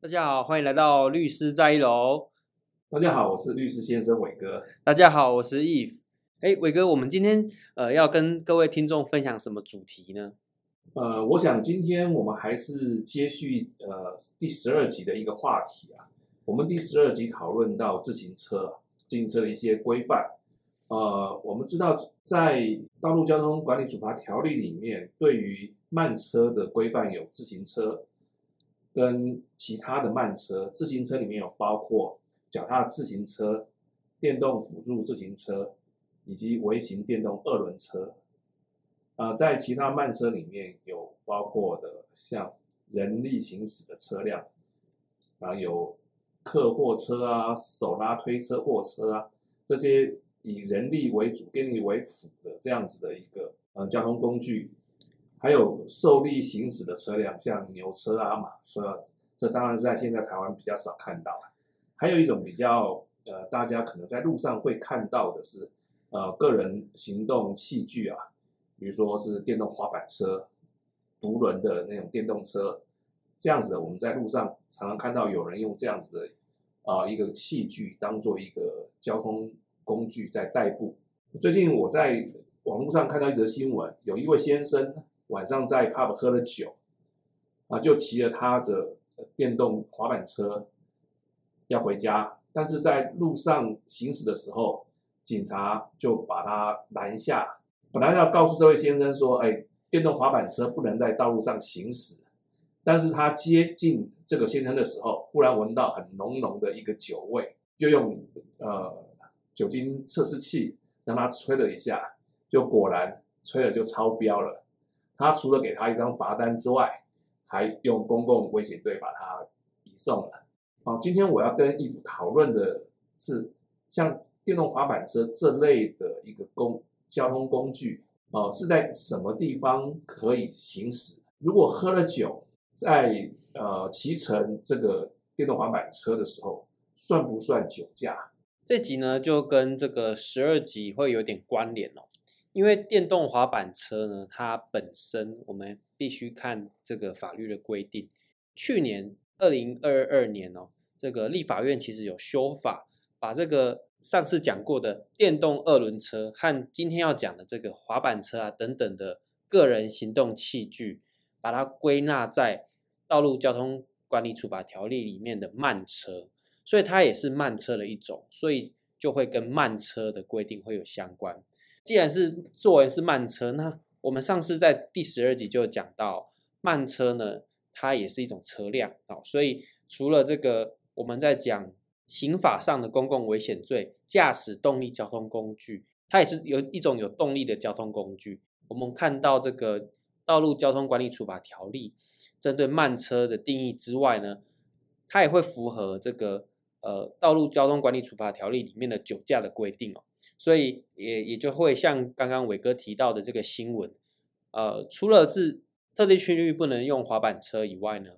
大家好，欢迎来到律师在一楼。大家好，我是律师先生伟哥。大家好，我是 Eve。哎，伟哥，我们今天呃要跟各位听众分享什么主题呢？呃，我想今天我们还是接续呃第十二集的一个话题啊。我们第十二集讨论到自行车，自行车的一些规范。呃，我们知道在《道路交通管理处罚条例》里面，对于慢车的规范有自行车跟其他的慢车。自行车里面有包括脚踏自行车、电动辅助自行车。以及微型电动二轮车，呃，在其他慢车里面有包括的像人力行驶的车辆，啊，有客货车啊、手拉推车、货车啊，这些以人力为主、电力为辅的这样子的一个呃交通工具，还有受力行驶的车辆，像牛车啊、马车啊，这当然是在现在台湾比较少看到。还有一种比较呃，大家可能在路上会看到的是。呃，个人行动器具啊，比如说是电动滑板车、独轮的那种电动车，这样子的，我们在路上常常看到有人用这样子的啊、呃、一个器具当做一个交通工具在代步。最近我在网络上看到一则新闻，有一位先生晚上在 pub 喝了酒，啊，就骑着他的电动滑板车要回家，但是在路上行驶的时候。警察就把他拦下，本来要告诉这位先生说：“哎，电动滑板车不能在道路上行驶。”但是他接近这个先生的时候，忽然闻到很浓浓的一个酒味，就用呃酒精测试器让他吹了一下，就果然吹了就超标了。他除了给他一张罚单之外，还用公共危险队把他移送了。好，今天我要跟 Eve 讨论的是像。电动滑板车这类的一个公交通工具，哦，是在什么地方可以行驶？如果喝了酒，在呃骑乘这个电动滑板车的时候，算不算酒驾？这集呢就跟这个十二集会有点关联哦，因为电动滑板车呢，它本身我们必须看这个法律的规定。去年二零二二年哦，这个立法院其实有修法，把这个。上次讲过的电动二轮车和今天要讲的这个滑板车啊等等的个人行动器具，把它归纳在《道路交通管理处罚条例》里面的慢车，所以它也是慢车的一种，所以就会跟慢车的规定会有相关。既然是作为是慢车，那我们上次在第十二集就讲到，慢车呢，它也是一种车辆啊，所以除了这个我们在讲。刑法上的公共危险罪，驾驶动力交通工具，它也是有一种有动力的交通工具。我们看到这个《道路交通管理处罚条例》针对慢车的定义之外呢，它也会符合这个呃《道路交通管理处罚条例》里面的酒驾的规定哦。所以也也就会像刚刚伟哥提到的这个新闻，呃，除了是特定区域不能用滑板车以外呢，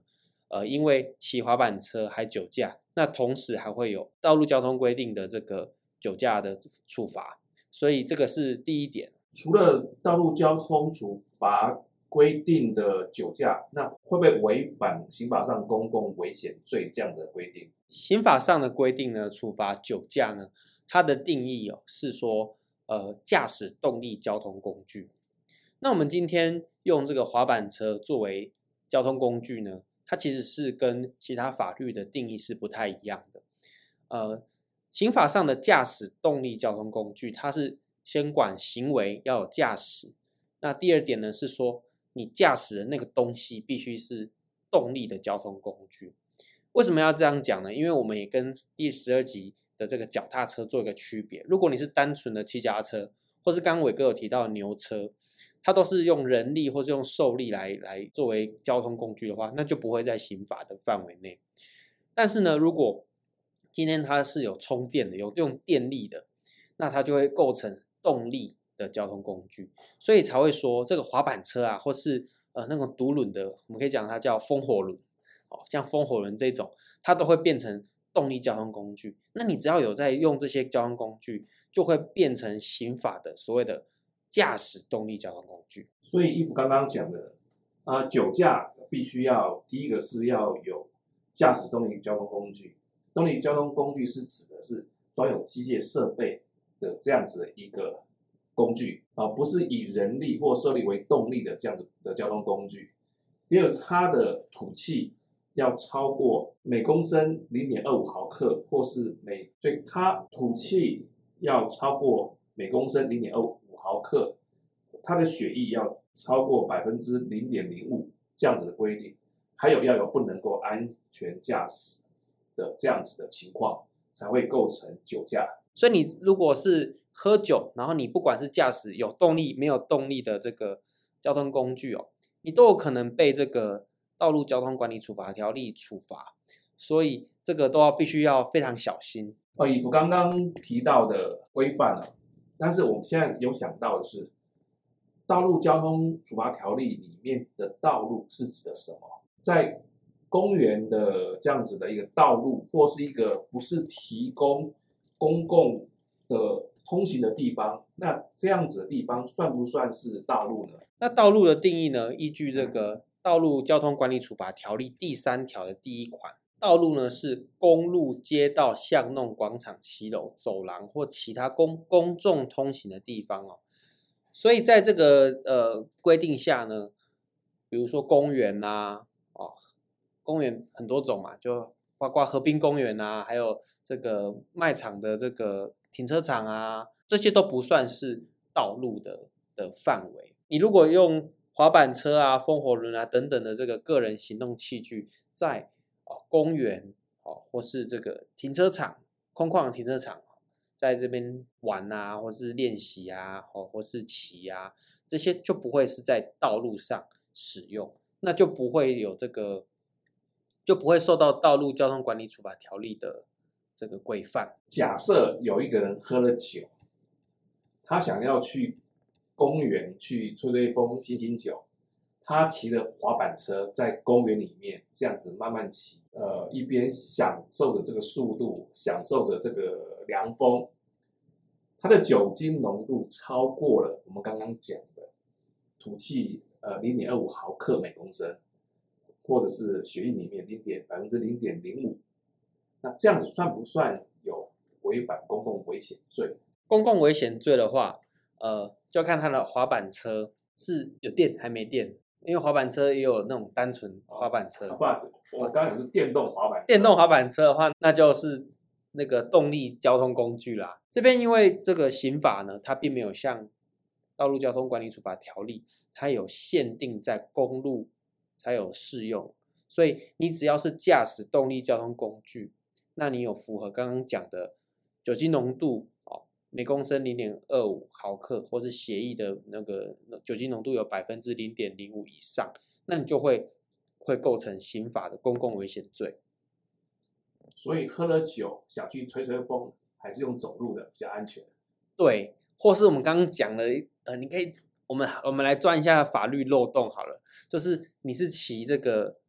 呃，因为骑滑板车还酒驾。那同时还会有道路交通规定的这个酒驾的处罚，所以这个是第一点。除了道路交通处罚规定的酒驾，那会不会违反刑法上公共危险罪这样的规定？刑法上的规定呢，处罚酒驾呢，它的定义哦是说，呃，驾驶动力交通工具。那我们今天用这个滑板车作为交通工具呢？它其实是跟其他法律的定义是不太一样的。呃，刑法上的驾驶动力交通工具，它是先管行为要有驾驶。那第二点呢是说，你驾驶的那个东西必须是动力的交通工具。为什么要这样讲呢？因为我们也跟第十二集的这个脚踏车做一个区别。如果你是单纯的骑脚踏车，或是刚刚伟哥有提到的牛车。它都是用人力或是用受力来来作为交通工具的话，那就不会在刑法的范围内。但是呢，如果今天它是有充电的，有用电力的，那它就会构成动力的交通工具，所以才会说这个滑板车啊，或是呃那种独轮的，我们可以讲它叫风火轮哦，像风火轮这种，它都会变成动力交通工具。那你只要有在用这些交通工具，就会变成刑法的所谓的。驾驶动力交通工具，所以衣服刚刚讲的啊，酒驾必须要第一个是要有驾驶动力交通工具。动力交通工具是指的是装有机械设备的这样子的一个工具啊，不是以人力或设力为动力的这样子的交通工具。第二，它的吐气要超过每公升零点二五毫克，或是每，所以它吐气要超过每公升零点二五毫克，它的血液要超过百分之零点零五这样子的规定，还有要有不能够安全驾驶的这样子的情况，才会构成酒驾。所以你如果是喝酒，然后你不管是驾驶有动力没有动力的这个交通工具哦，你都有可能被这个道路交通管理处罚条例处罚。所以这个都要必须要非常小心。哦，以我刚刚提到的规范了，但是我们现在有想到的是，道路交通处罚条例里面的道路是指的什么？在公园的这样子的一个道路，或是一个不是提供公共的通行的地方，那这样子的地方算不算是道路呢？那道路的定义呢？依据这个《道路交通管理处罚条例》第三条的第一款，道路呢是公路、街道、巷弄、广场、骑楼、走廊或其他公公众通行的地方哦。所以在这个呃规定下呢，比如说公园啊，哦。公园很多种嘛，就包括河滨公园啊，还有这个卖场的这个停车场啊，这些都不算是道路的的范围。你如果用滑板车啊、风火轮啊等等的这个个人行动器具在哦公园哦或是这个停车场空旷的停车场，在这边玩啊，或是练习啊，或或是骑啊，这些就不会是在道路上使用，那就不会有这个。就不会受到道路交通管理处罚条例的这个规范。假设有一个人喝了酒，他想要去公园去吹吹风、醒醒酒，他骑着滑板车在公园里面这样子慢慢骑，呃，一边享受着这个速度，享受着这个凉风，他的酒精浓度超过了我们刚刚讲的吐气呃零点二五毫克每公升。或者是血液里面零点百分之零点零五，那这样子算不算有违反公共危险罪？公共危险罪的话，呃，就要看它的滑板车是有电还没电，因为滑板车也有那种单纯滑板车。不好意思，我刚刚讲是电动滑板车。电动滑板车的话，那就是那个动力交通工具啦。这边因为这个刑法呢，它并没有像道路交通管理处罚条例，它有限定在公路。才有适用，所以你只要是驾驶动力交通工具，那你有符合刚刚讲的酒精浓度哦，每公升零点二五毫克，或是协议的那个酒精浓度有百分之零点零五以上，那你就会会构成刑法的公共危险罪。所以喝了酒想去吹吹风，还是用走路的比较安全。对，或是我们刚刚讲了，呃，你可以。我们我们来钻一下法律漏洞好了，就是你是骑这个，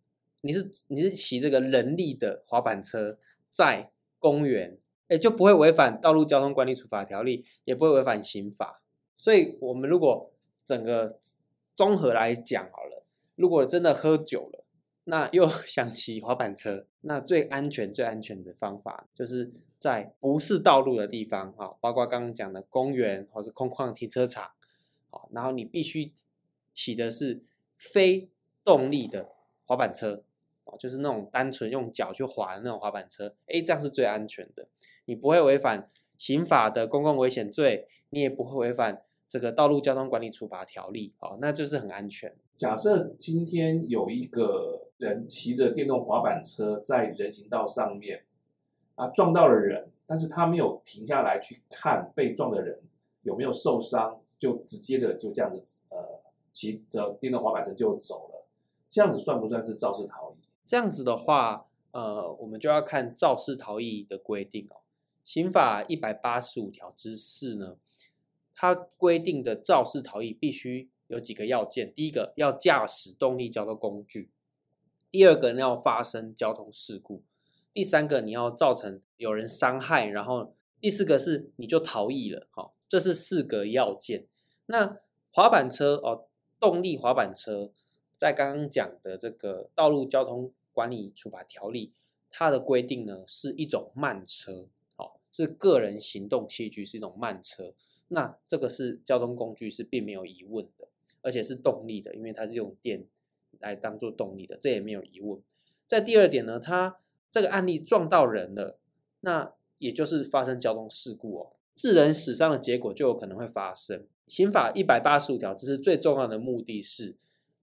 你是你是骑这个人力的滑板车在公园，哎，就不会违反道路交通管理处罚条例，也不会违反刑法。所以，我们如果整个综合来讲好了，如果真的喝酒了，那又 想骑滑板车，那最安全最安全的方法，就是在不是道路的地方哈，包括刚刚讲的公园或者空旷停车场。好然后你必须骑的是非动力的滑板车，哦就是那种单纯用脚去滑的那种滑板车，诶，这样是最安全的。你不会违反刑法的公共危险罪，你也不会违反这个道路交通管理处罚条例，哦，那就是很安全。假设今天有一个人骑着电动滑板车在人行道上面啊撞到了人，但是他没有停下来去看被撞的人有没有受伤。就直接的就这样子，呃，骑着电动滑板车就走了，这样子算不算是肇事逃逸？这样子的话，呃，我们就要看肇事逃逸的规定哦。刑法一百八十五条之四呢，它规定的肇事逃逸必须有几个要件：第一个要驾驶动力交通工具；第二个要发生交通事故；第三个你要造成有人伤害；然后第四个是你就逃逸了，哈、这是四个要件。那滑板车哦，动力滑板车，在刚刚讲的这个道路交通管理处罚条例，它的规定呢是一种慢车，是个人行动器具，是一种慢车。那这个是交通工具，是并没有疑问的，而且是动力的，因为它是用电来当做动力的，这也没有疑问。在第二点呢，它这个案例撞到人了，那也就是发生交通事故哦，致人死伤的结果就有可能会发生。刑法一百八十五条，这是最重要的目的是，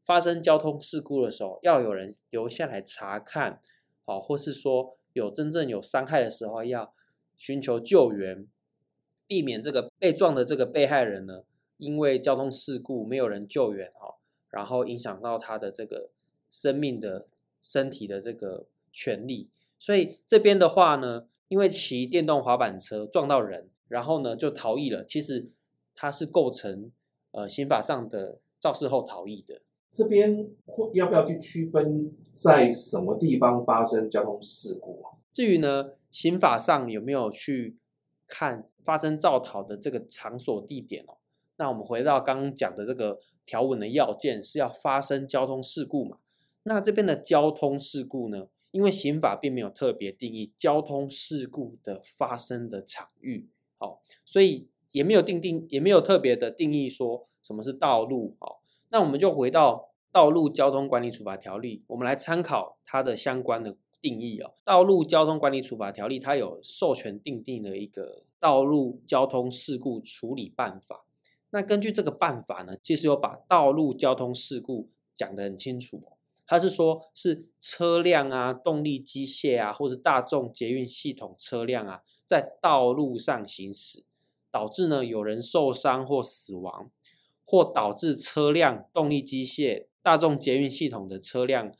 发生交通事故的时候，要有人留下来查看，好，或是说有真正有伤害的时候，要寻求救援，避免这个被撞的这个被害人呢，因为交通事故没有人救援哈，然后影响到他的这个生命的身体的这个权利。所以这边的话呢，因为骑电动滑板车撞到人，然后呢就逃逸了，其实。他是构成呃刑法上的肇事后逃逸的。这边会要不要去区分在什么地方发生交通事故啊？至于呢，刑法上有没有去看发生肇逃的这个场所地点哦？那我们回到刚刚讲的这个条文的要件是要发生交通事故嘛？那这边的交通事故呢，因为刑法并没有特别定义交通事故的发生的场域，好，所以。也没有定定，也没有特别的定义说什么是道路哦。那我们就回到《道路交通管理处罚条例》，我们来参考它的相关的定义哦。《道路交通管理处罚条例》它有授权订定的一个《道路交通事故处理办法》。那根据这个办法呢，其实有把道路交通事故讲得很清楚。它是说，是车辆啊、动力机械啊，或是大众捷运系统车辆啊，在道路上行驶。导致呢有人受伤或死亡，或导致车辆、动力机械、大众捷运系统的车辆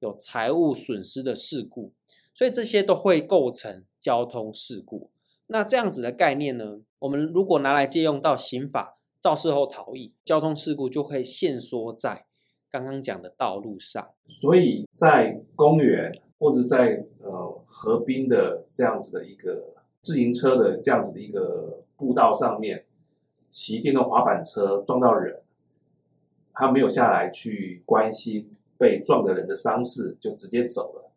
有财物损失的事故，所以这些都会构成交通事故。那这样子的概念呢，我们如果拿来借用到刑法肇事后逃逸，交通事故就会限缩在刚刚讲的道路上。所以在公园或者在呃河滨的这样子的一个自行车的这样子的一个。步道上面骑电动滑板车撞到人，他没有下来去关心被撞的人的伤势，就直接走了。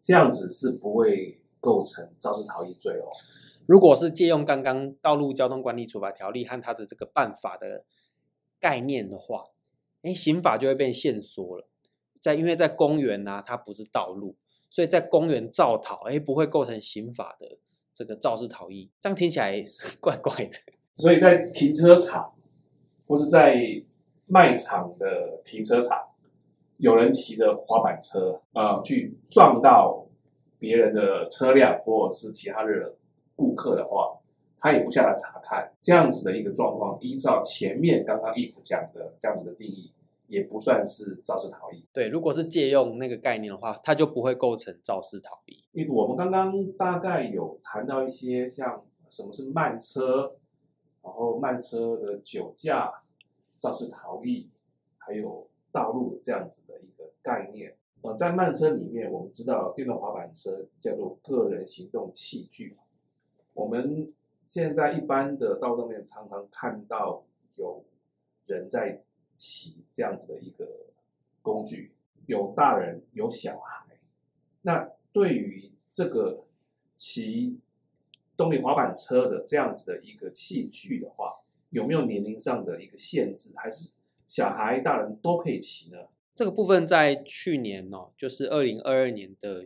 这样子是不会构成肇事逃逸罪哦。如果是借用刚刚《道路交通管理处罚条例》和他的这个办法的概念的话，哎，刑法就会变限缩了。在因为在公园呐、啊，它不是道路，所以在公园造逃，哎，不会构成刑法的。这个肇事逃逸，这样听起来是 怪怪的。所以在停车场或是在卖场的停车场，有人骑着滑板车啊、呃、去撞到别人的车辆或者是其他的顾客的话，他也不下来查看，这样子的一个状况，依照前面刚刚 if 讲的这样子的定义。也不算是肇事逃逸。对，如果是借用那个概念的话，它就不会构成肇事逃逸。if，我们刚刚大概有谈到一些像什么是慢车，然后慢车的酒驾、肇事逃逸，还有道路这样子的一个概念。呃，在慢车里面，我们知道电动滑板车叫做个人行动器具。我们现在一般的道路上面常常看到有人在。骑这样子的一个工具，有大人有小孩。那对于这个骑动力滑板车的这样子的一个器具的话，有没有年龄上的一个限制？还是小孩、大人都可以骑呢？这个部分在去年哦，就是二零二二年的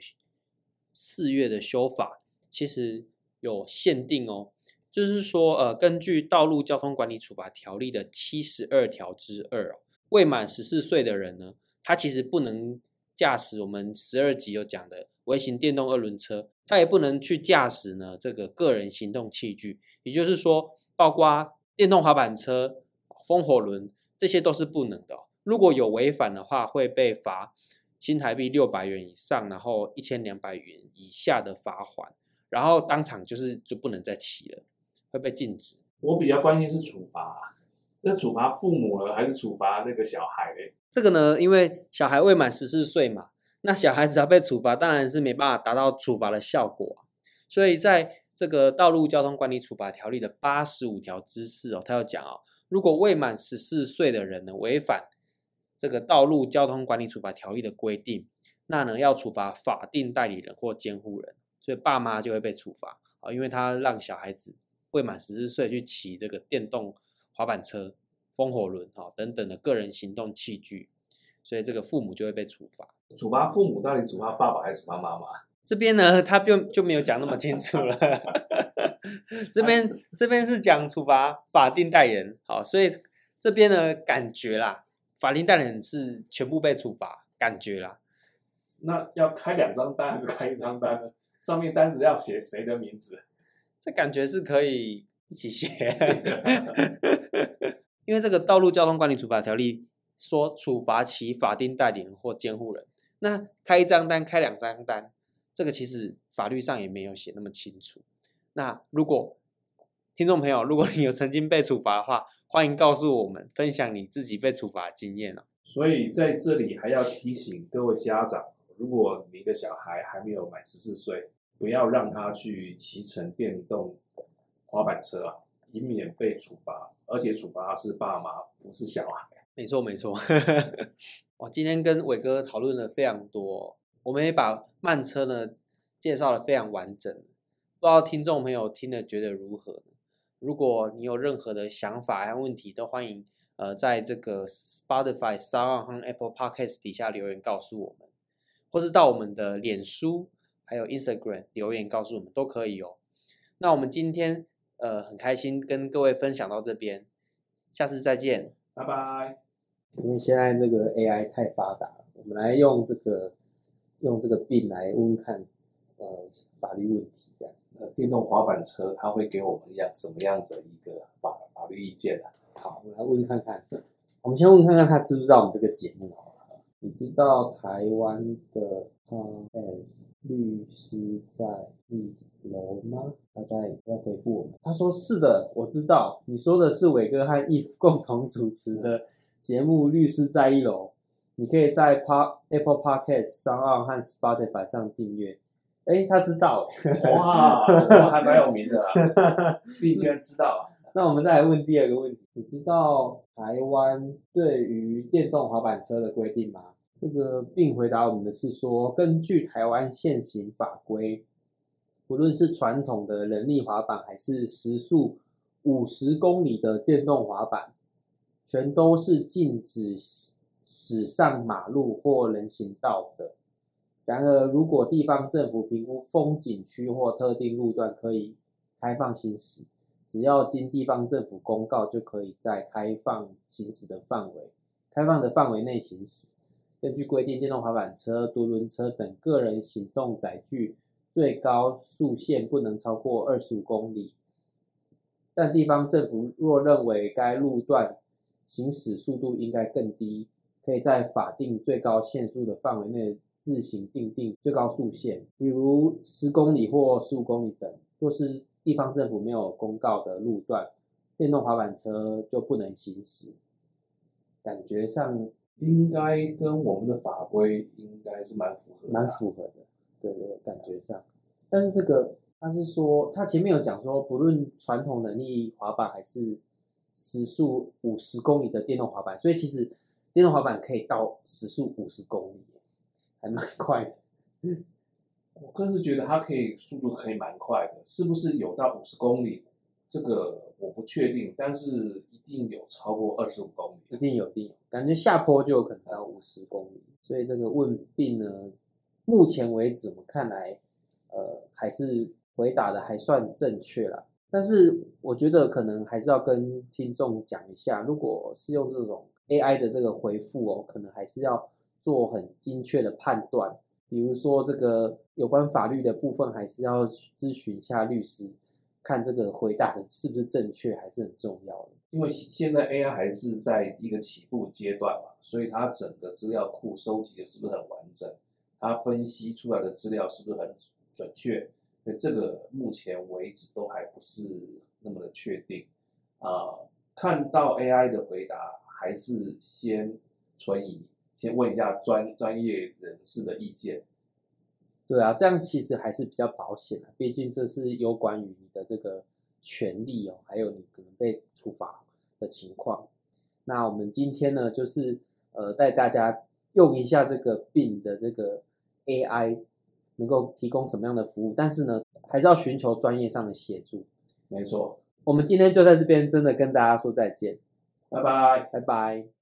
四月的修法，其实有限定哦。就是说，呃，根据《道路交通管理处罚条例》的七十二条之二哦，未满十四岁的人呢，他其实不能驾驶我们十二集有讲的微型电动二轮车，他也不能去驾驶呢这个个人行动器具，也就是说，包括电动滑板车、风火轮，这些都是不能的。如果有违反的话，会被罚新台币六百元以上，然后一千两百元以下的罚款，然后当场就是就不能再骑了。会被禁止。我比较关心是处罚，那处罚父母呢，还是处罚那个小孩呢？这个呢，因为小孩未满十四岁嘛，那小孩子要被处罚，当然是没办法达到处罚的效果。所以在这个《道路交通管理处罚条例》的八十五条之四哦，他要讲哦，如果未满十四岁的人呢，违反这个《道路交通管理处罚条例》的规定，那呢要处罚法定代理人或监护人，所以爸妈就会被处罚啊，因为他让小孩子未满十四岁去骑这个电动滑板车、风火轮啊等等的个人行动器具，所以这个父母就会被处罚。处罚父母到底处罚爸爸还是处罚妈妈？这边呢，他就就没有讲那么清楚了。这边这边是讲处罚法定代理人，好，所以这边呢感觉啦，法定代理人是全部被处罚，感觉啦。那要开两张单还是开一张单呢？上面单子要写谁的名字？这感觉是可以一起写，因为这个《道路交通管理处罚条例》说处罚其法定代理人或监护人。那开一张单，开两张单，这个其实法律上也没有写那么清楚。那如果听众朋友，如果你有曾经被处罚的话，欢迎告诉我们，分享你自己被处罚的经验哦。所以在这里还要提醒各位家长。如果你的小孩还没有满十四岁，不要让他去骑乘电动滑板车啊，以免被处罚。而且处罚是爸妈，不是小孩。没错，没错。哇，今天跟伟哥讨论了非常多，我们也把慢车呢介绍得非常完整。不知道听众朋友听了觉得如何？如果你有任何的想法和问题，都欢迎呃在这个 Spotify、SoundOn 和 Apple Podcast 底下留言告诉我们。或是到我们的脸书还有 Instagram 留言告诉我们都可以哦。那我们今天呃很开心跟各位分享到这边，下次再见，拜拜。因为现在这个 AI 太发达了，我们来用这个用这个病来问问看呃法律问题这样。呃，电动滑板车它会给我们一样什么样子的一个法法律意见呢？好，我们来问看看。我们先问看看他知不知道我们这个节目。你知道台湾的 PAS 律师在一楼吗？他在在回复我们。他说是的，我知道。你说的是伟哥和 Eve 共同主持的节目《律师在一楼》。你可以在 P Apple Podcast、SoundOn 和 Spotify 上订阅。哎，他知道。哇，我还蛮有名的啊，你居然知道。那我们再来问第二个问题，你知道台湾对于电动滑板车的规定吗？这个并回答我们的是说，根据台湾现行法规，不论是传统的人力滑板，还是时速五十公里的电动滑板，全都是禁止驶上马路或人行道的。然而，如果地方政府评估风景区或特定路段可以开放行驶，只要经地方政府公告，就可以在开放行驶的范围、开放的范围内行驶。根据规定，电动滑板车、独轮车等个人行动载具最高速限不能超过二十五公里。但地方政府若认为该路段行驶速度应该更低，可以在法定最高限速的范围内自行订定最高速限，比如十公里或十五公里等。若是地方政府没有公告的路段，电动滑板车就不能行驶。感觉上应该跟我们的法规应该是蛮符合的，蛮符合的，对对，感觉上。但是这个他是说，他前面有讲说，不论传统能力滑板还是时速五十公里的电动滑板，所以其实电动滑板可以到时速五十公里，还蛮 快的。我个人是觉得它可以速度可以蛮快的，是不是有到五十公里？这个我不确定，但是一定有超过二十五公里，一定有，一定有。感觉下坡就有可能到五十公里，所以这个问病呢，目前为止我们看来，呃，还是回答的还算正确啦。但是我觉得可能还是要跟听众讲一下，如果是用这种 AI 的这个回复哦，可能还是要做很精确的判断。比如说这个有关法律的部分，还是要咨询一下律师，看这个回答的是不是正确，还是很重要的。因为现在 AI 还是在一个起步阶段嘛，所以它整个资料库收集的是不是很完整？它分析出来的资料是不是很准确？所以这个目前为止都还不是那么的确定啊、看到 AI 的回答，还是先存疑。先问一下专专业人士的意见。对啊，这样其实还是比较保险的，毕竟这是有关于你的这个权利哦，还有你可能被处罚的情况。那我们今天呢，就是呃带大家用一下这个 Bing 的这个 AI 能够提供什么样的服务，但是呢，还是要寻求专业上的协助。没错，我们今天就在这边真的跟大家说再见，拜拜，拜拜。